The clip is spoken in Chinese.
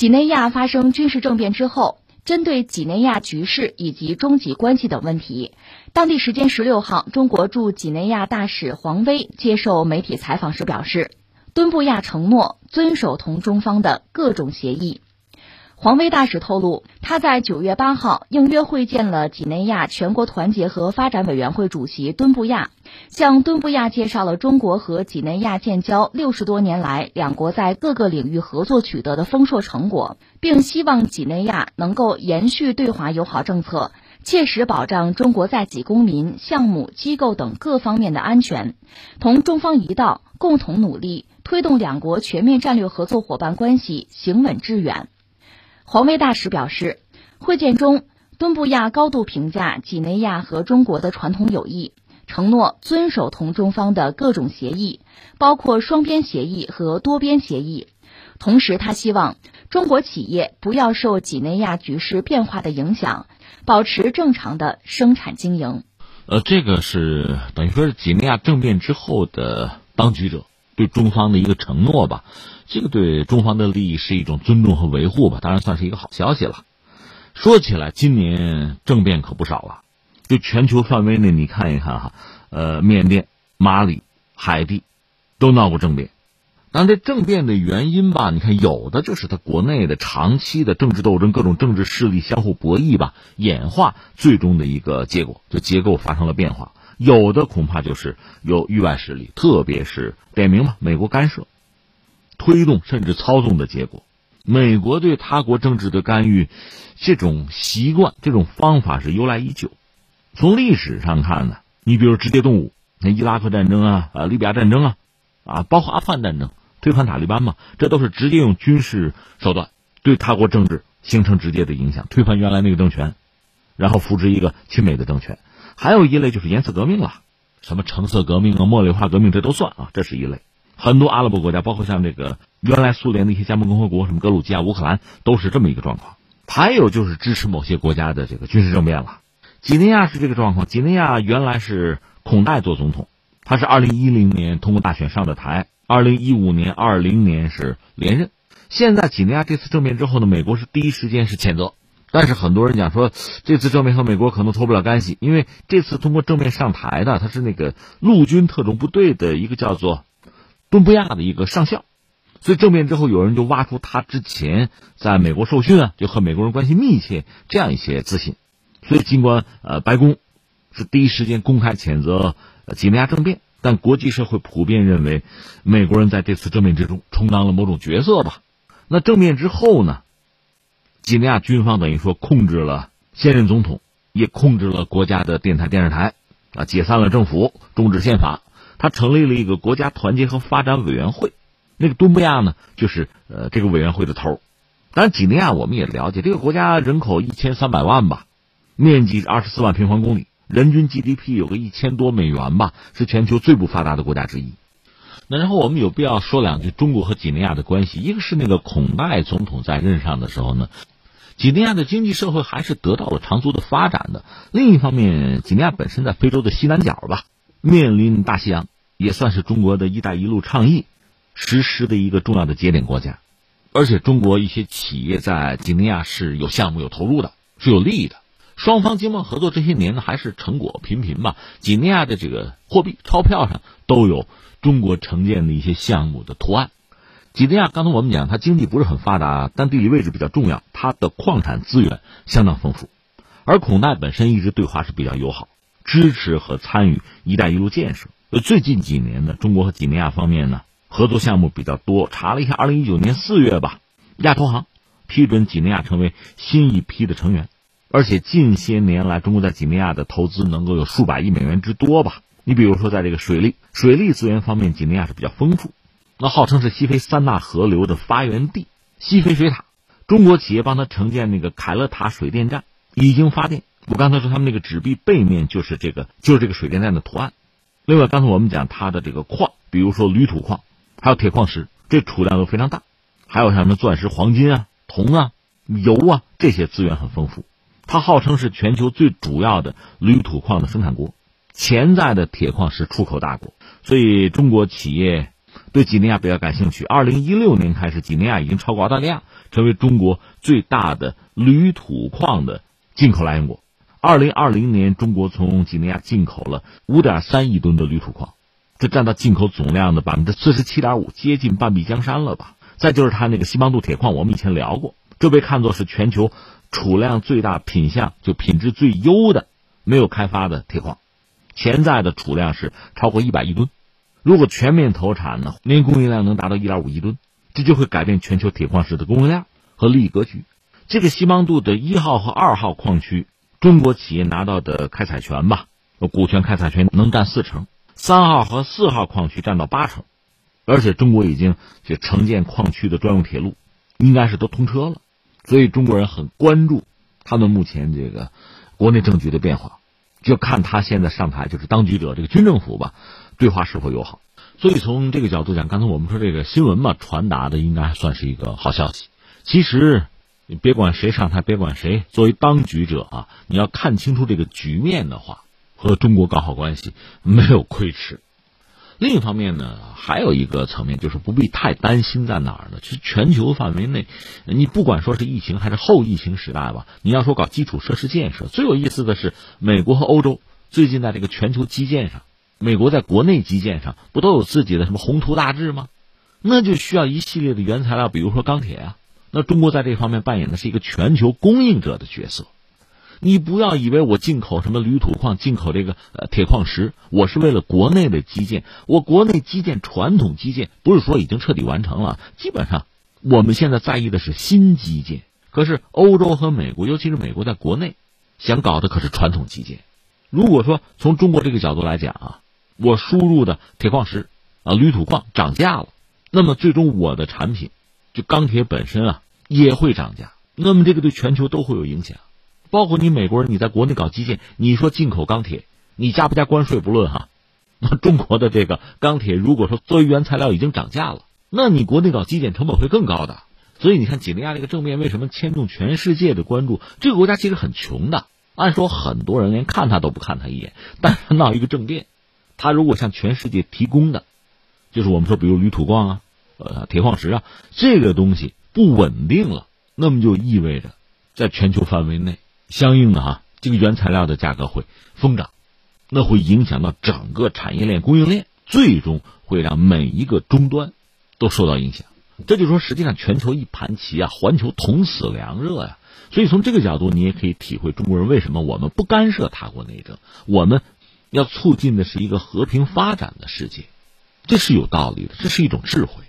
几内亚发生军事政变之后，针对几内亚局势以及中几关系等问题，当地时间十六号，中国驻几内亚大使黄威接受媒体采访时表示，敦布亚承诺遵守同中方的各种协议。黄威大使透露，他在九月八号应约会见了几内亚全国团结和发展委员会主席敦布亚，向敦布亚介绍了中国和几内亚建交六十多年来两国在各个领域合作取得的丰硕成果，并希望几内亚能够延续对华友好政策，切实保障中国在几公民、项目、机构等各方面的安全，同中方一道共同努力，推动两国全面战略合作伙伴关系行稳致远。黄威大使表示，会见中，敦布亚高度评价几内亚和中国的传统友谊，承诺遵守同中方的各种协议，包括双边协议和多边协议。同时，他希望中国企业不要受几内亚局势变化的影响，保持正常的生产经营。呃，这个是等于说是几内亚政变之后的当局者对中方的一个承诺吧。这个对中方的利益是一种尊重和维护吧，当然算是一个好消息了。说起来，今年政变可不少了，就全球范围内你看一看哈，呃，缅甸、马里、海地，都闹过政变。但这政变的原因吧，你看有的就是他国内的长期的政治斗争，各种政治势力相互博弈吧，演化最终的一个结果，就结构发生了变化。有的恐怕就是有域外势力，特别是点名吧，美国干涉。推动甚至操纵的结果，美国对他国政治的干预，这种习惯、这种方法是由来已久。从历史上看呢，你比如直接动武，那伊拉克战争啊、啊利比亚战争啊，啊包括阿富汗战争，推翻塔利班嘛，这都是直接用军事手段对他国政治形成直接的影响，推翻原来那个政权，然后扶植一个亲美的政权。还有一类就是颜色革命了，什么橙色革命啊、茉莉花革命，这都算啊，这是一类。很多阿拉伯国家，包括像这个原来苏联的一些加盟共和国，什么格鲁吉亚、乌克兰，都是这么一个状况。还有就是支持某些国家的这个军事政变了。几内亚是这个状况。几内亚原来是孔代做总统，他是二零一零年通过大选上的台，二零一五年、二零年是连任。现在几内亚这次政变之后呢，美国是第一时间是谴责，但是很多人讲说这次政变和美国可能脱不了干系，因为这次通过政变上台的他是那个陆军特种部队的一个叫做。敦布亚的一个上校，所以政变之后，有人就挖出他之前在美国受训啊，就和美国人关系密切这样一些资讯。所以，尽管呃白宫是第一时间公开谴责几内亚政变，但国际社会普遍认为美国人在这次政变之中充当了某种角色吧。那政变之后呢，几内亚军方等于说控制了现任总统，也控制了国家的电台电视台，啊，解散了政府，终止宪法。他成立了一个国家团结和发展委员会，那个敦布亚呢，就是呃这个委员会的头。当然，几内亚我们也了解，这个国家人口一千三百万吧，面积二十四万平方公里，人均 GDP 有个一千多美元吧，是全球最不发达的国家之一。那然后我们有必要说两句中国和几内亚的关系。一个是那个孔代总统在任上的时候呢，几内亚的经济社会还是得到了长足的发展的。另一方面，几内亚本身在非洲的西南角吧。面临大西洋，也算是中国的一带一路倡议实施的一个重要的节点国家，而且中国一些企业在几内亚是有项目有投入的，是有利益的。双方经贸合作这些年呢，还是成果频频吧。几内亚的这个货币钞票上都有中国承建的一些项目的图案。几内亚刚才我们讲，它经济不是很发达，但地理位置比较重要，它的矿产资源相当丰富，而孔代本身一直对华是比较友好。支持和参与“一带一路”建设。最近几年呢，中国和几内亚方面呢合作项目比较多。查了一下，二零一九年四月吧，亚投行批准几内亚成为新一批的成员，而且近些年来，中国在几内亚的投资能够有数百亿美元之多吧。你比如说，在这个水利、水利资源方面，几内亚是比较丰富。那号称是西非三大河流的发源地，西非水塔，中国企业帮他承建那个凯勒塔水电站，已经发电。我刚才说他们那个纸币背面就是这个，就是这个水电站的图案。另外，刚才我们讲它的这个矿，比如说铝土矿，还有铁矿石，这储量都非常大。还有什么钻石、黄金啊、铜啊、油啊这些资源很丰富。它号称是全球最主要的铝土矿的生产国，潜在的铁矿石出口大国。所以，中国企业对几内亚比较感兴趣。二零一六年开始，几内亚已经超过澳大利亚，成为中国最大的铝土矿的进口来源国。二零二零年，中国从几内亚进口了五点三亿吨的铝土矿，这占到进口总量的百分之四十七点五，接近半壁江山了吧？再就是它那个西邦杜铁矿，我们以前聊过，这被看作是全球储量最大、品相就品质最优的没有开发的铁矿，潜在的储量是超过一百亿吨。如果全面投产呢，年供应量能达到一点五亿吨，这就会改变全球铁矿石的供应量和利益格局。这个西邦杜的一号和二号矿区。中国企业拿到的开采权吧，股权开采权能占四成，三号和四号矿区占到八成，而且中国已经就承建矿区的专用铁路，应该是都通车了，所以中国人很关注他们目前这个国内政局的变化，就看他现在上台就是当局者这个军政府吧，对话是否友好。所以从这个角度讲，刚才我们说这个新闻嘛，传达的应该算是一个好消息。其实。你别管谁上台，别管谁作为当局者啊，你要看清楚这个局面的话，和中国搞好关系没有亏吃。另一方面呢，还有一个层面就是不必太担心在哪儿呢？其实全球范围内，你不管说是疫情还是后疫情时代吧，你要说搞基础设施建设，最有意思的是美国和欧洲最近在这个全球基建上，美国在国内基建上不都有自己的什么宏图大志吗？那就需要一系列的原材料，比如说钢铁啊。那中国在这方面扮演的是一个全球供应者的角色，你不要以为我进口什么铝土矿、进口这个呃铁矿石，我是为了国内的基建。我国内基建传统基建不是说已经彻底完成了，基本上我们现在在意的是新基建。可是欧洲和美国，尤其是美国在国内想搞的可是传统基建。如果说从中国这个角度来讲啊，我输入的铁矿石啊、铝土矿涨价了，那么最终我的产品。就钢铁本身啊也会涨价，那么这个对全球都会有影响，包括你美国人你在国内搞基建，你说进口钢铁，你加不加关税不论哈，那中国的这个钢铁如果说作为原材料已经涨价了，那你国内搞基建成本会更高的。所以你看几内亚这个正面为什么牵动全世界的关注？这个国家其实很穷的，按说很多人连看他都不看他一眼，但是闹一个政变，他如果向全世界提供的，就是我们说比如铝土矿啊。呃，铁矿石啊，这个东西不稳定了，那么就意味着，在全球范围内，相应的哈，这个原材料的价格会疯涨，那会影响到整个产业链、供应链，最终会让每一个终端都受到影响。这就说，实际上全球一盘棋啊，环球同死凉热呀。所以从这个角度，你也可以体会中国人为什么我们不干涉他国内政，我们要促进的是一个和平发展的世界，这是有道理的，这是一种智慧。